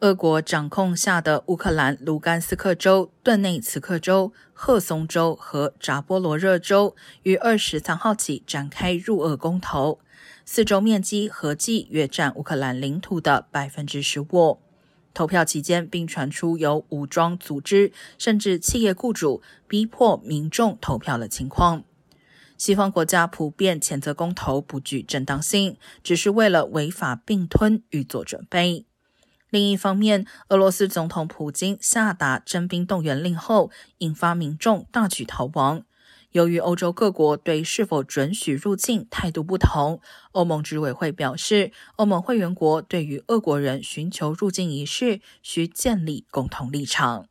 俄国掌控下的乌克兰卢甘斯克州、顿内茨克州、赫松州和扎波罗热州于二十三号起展开入俄公投，四州面积合计约占乌克兰领土的百分之十五。投票期间，并传出有武装组织甚至企业雇主逼迫民众投票的情况。西方国家普遍谴责公投不具正当性，只是为了违法并吞预做准备。另一方面，俄罗斯总统普京下达征兵动员令后，引发民众大举逃亡。由于欧洲各国对是否准许入境态度不同，欧盟执委会表示，欧盟会员国对于俄国人寻求入境一事需建立共同立场。